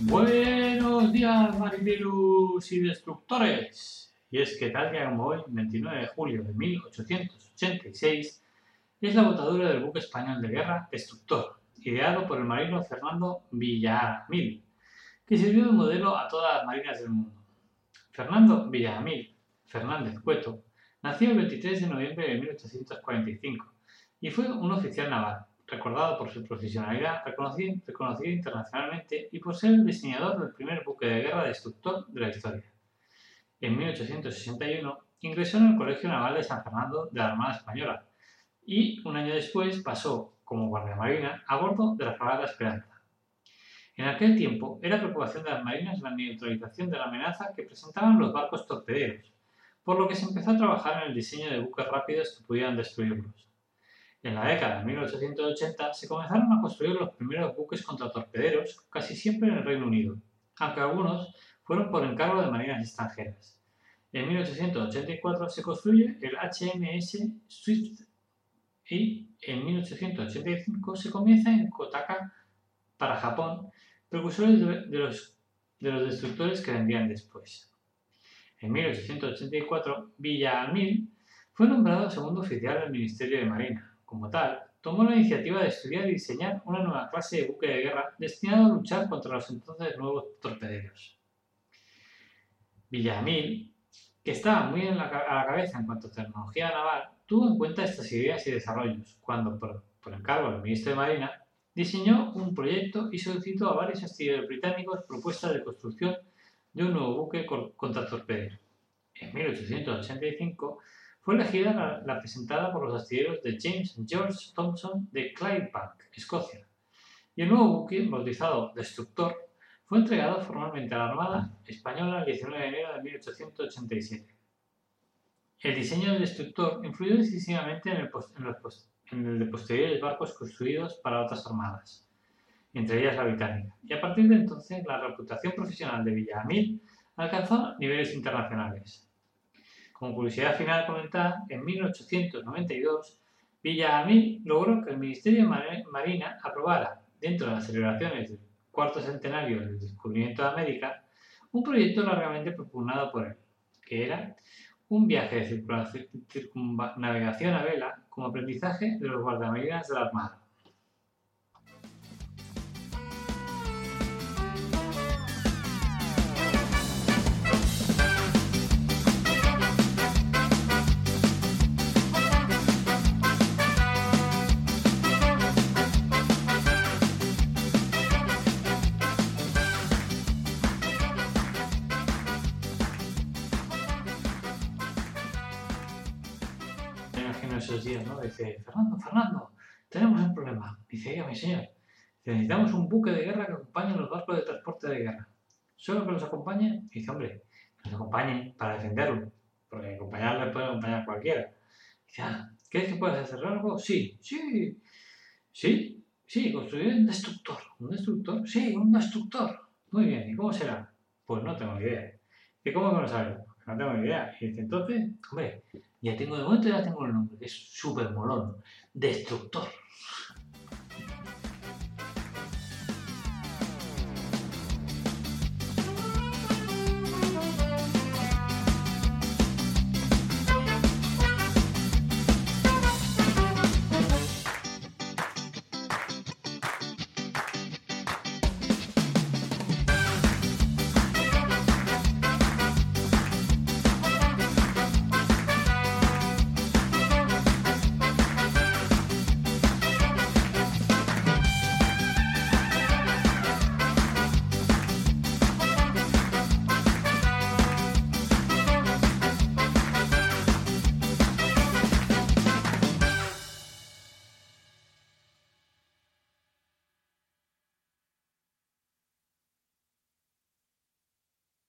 Buenos días, marineros y destructores. Y es que tal día como hoy, 29 de julio de 1886, es la botadura del buque español de guerra Destructor, ideado por el marino Fernando Villamil, que sirvió de modelo a todas las marinas del mundo. Fernando Villamil Fernández Cueto nació el 23 de noviembre de 1845 y fue un oficial naval recordado por su profesionalidad, reconocido, internacionalmente y por ser el diseñador del primer buque de guerra destructor de la historia. En 1861 ingresó en el Colegio Naval de San Fernando de la Armada Española y un año después pasó como guardiamarina a bordo de la fragata Esperanza. En aquel tiempo era preocupación de las marinas la neutralización de la amenaza que presentaban los barcos torpederos, por lo que se empezó a trabajar en el diseño de buques rápidos que pudieran destruirlos. En la década de 1880 se comenzaron a construir los primeros buques contratorpederos, casi siempre en el Reino Unido, aunque algunos fueron por encargo de marinas extranjeras. En 1884 se construye el HMS Swift y en 1885 se comienza en Kotaka para Japón, precursores de los, de los destructores que vendrían después. En 1884, Villamil fue nombrado segundo oficial del Ministerio de Marina como tal, tomó la iniciativa de estudiar y diseñar una nueva clase de buque de guerra destinado a luchar contra los entonces nuevos torpederos. Villamil, que estaba muy a la cabeza en cuanto a tecnología naval, tuvo en cuenta estas ideas y desarrollos cuando, por, por encargo del ministro de Marina, diseñó un proyecto y solicitó a varios astilleros británicos propuestas de construcción de un nuevo buque contra torpedero. En 1885 fue elegida la, presentada por los astilleros de James George Thompson de Clydebank, Escocia, y el nuevo buque, bautizado Destructor, fue entregado formalmente a la Armada Española el 19 de enero de 1887. El diseño del destructor influyó decisivamente en el, de posteriores barcos construidos para otras armadas, entre ellas la británica, y a partir de entonces la reputación profesional de Villamil alcanzó niveles internacionales. Como curiosidad final comentar, en 1892, Villamil logró que el Ministerio de Marina aprobara, dentro de las celebraciones del cuarto centenario del descubrimiento de América, un proyecto largamente propugnado por él, que era un viaje de circunnavegación a vela como aprendizaje de los guardamarinas de la Armada. En esos días, ¿no? Dice, Fernando, Fernando, tenemos un problema. Dice, mi señor, necesitamos un buque de guerra que acompañe los barcos de transporte de guerra. ¿Solo que los acompañe? Dice, hombre, que los acompañe para defenderlo, porque acompañarle puede acompañar cualquiera. Dice, ah, ¿crees que puedes hacer algo? Sí, sí, sí, sí, construir un destructor. ¿Un destructor? Sí, un destructor. Muy bien, ¿y cómo será? Pues no tengo ni idea. ¿Y cómo que no sabes? No tengo ni idea. Y dice, entonces, hombre, ya tengo de momento, ya tengo el nombre, que es súper molón. Destructor.